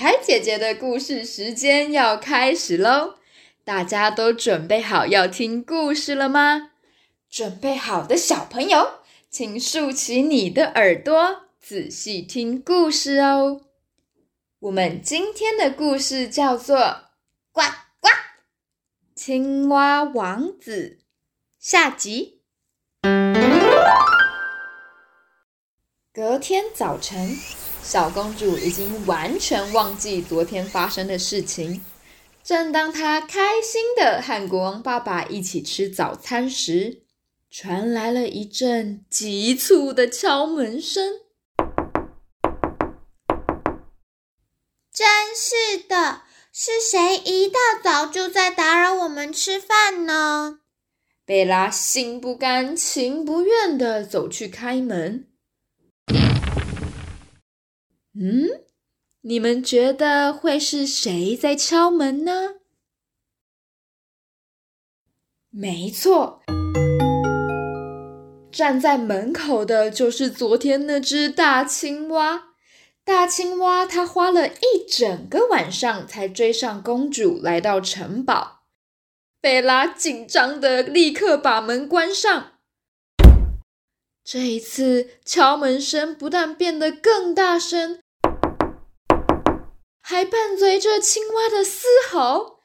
凯姐姐的故事时间要开始喽！大家都准备好要听故事了吗？准备好的小朋友，请竖起你的耳朵，仔细听故事哦。我们今天的故事叫做《呱呱青蛙王子》下集。隔天早晨，小公主已经完全忘记昨天发生的事情。正当她开心的和国王爸爸一起吃早餐时，传来了一阵急促的敲门声。真是的，是谁一大早就在打扰我们吃饭呢？贝拉心不甘情不愿的走去开门。嗯，你们觉得会是谁在敲门呢？没错，站在门口的就是昨天那只大青蛙。大青蛙它花了一整个晚上才追上公主，来到城堡。贝拉紧张的立刻把门关上。这一次敲门声不但变得更大声，还伴随着青蛙的嘶吼：“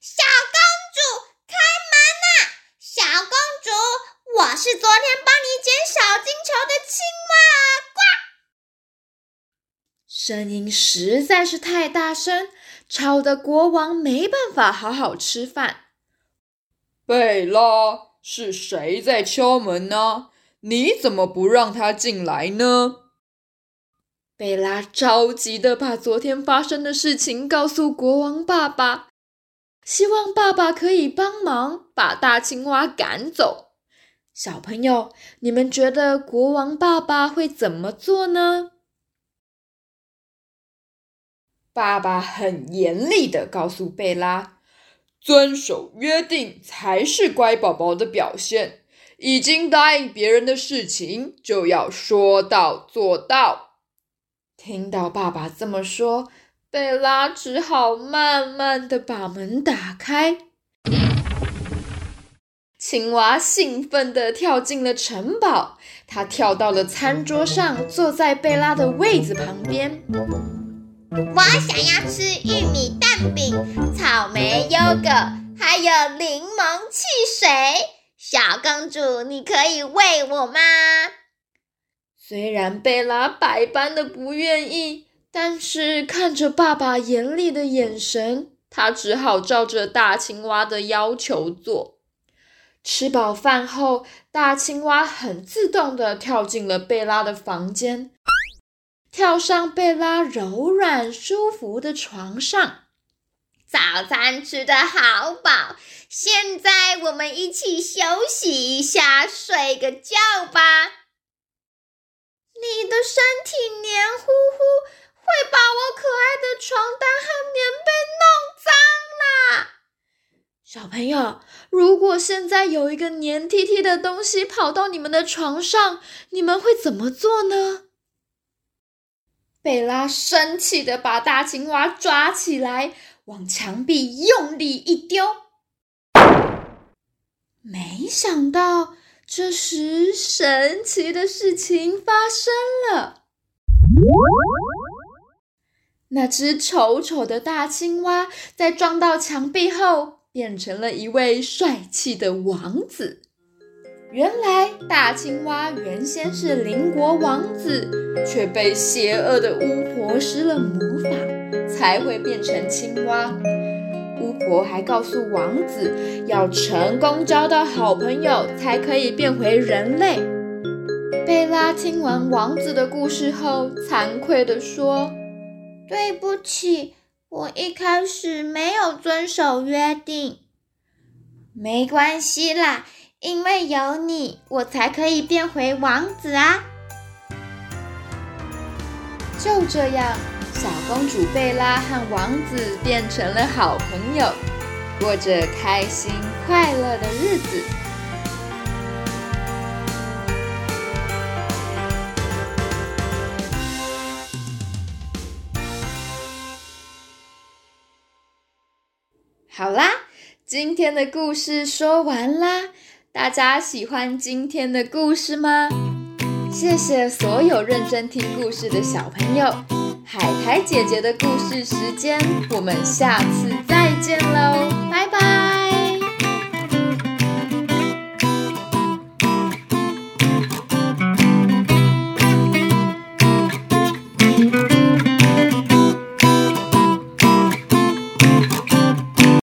小公主，开门呐！小公主，我是昨天帮你捡小金球的青蛙，呱！”声音实在是太大声，吵得国王没办法好好吃饭。贝拉，是谁在敲门呢？你怎么不让他进来呢？贝拉着急的把昨天发生的事情告诉国王爸爸，希望爸爸可以帮忙把大青蛙赶走。小朋友，你们觉得国王爸爸会怎么做呢？爸爸很严厉的告诉贝拉：“遵守约定才是乖宝宝的表现。已经答应别人的事情，就要说到做到。”听到爸爸这么说，贝拉只好慢慢的把门打开。青蛙兴奋的跳进了城堡，它跳到了餐桌上，坐在贝拉的位子旁边。我想要吃玉米蛋饼、草莓优格，还有柠檬汽水。小公主，你可以喂我吗？虽然贝拉百般的不愿意，但是看着爸爸严厉的眼神，她只好照着大青蛙的要求做。吃饱饭后，大青蛙很自动的跳进了贝拉的房间。跳上贝拉柔软舒服的床上，早餐吃的好饱，现在我们一起休息一下，睡个觉吧。你的身体黏糊糊，会把我可爱的床单和棉被弄脏啦。小朋友，如果现在有一个黏贴贴的东西跑到你们的床上，你们会怎么做呢？贝拉生气的把大青蛙抓起来，往墙壁用力一丢。没想到，这时神奇的事情发生了。那只丑丑的大青蛙在撞到墙壁后，变成了一位帅气的王子。原来大青蛙原先是邻国王子，却被邪恶的巫婆施了魔法，才会变成青蛙。巫婆还告诉王子，要成功交到好朋友，才可以变回人类。贝拉听完王子的故事后，惭愧地说：“对不起，我一开始没有遵守约定。没关系啦。”因为有你，我才可以变回王子啊！就这样，小公主贝拉和王子变成了好朋友，过着开心快乐的日子。好啦，今天的故事说完啦。大家喜欢今天的故事吗？谢谢所有认真听故事的小朋友。海苔姐姐的故事时间，我们下次再见喽。拜拜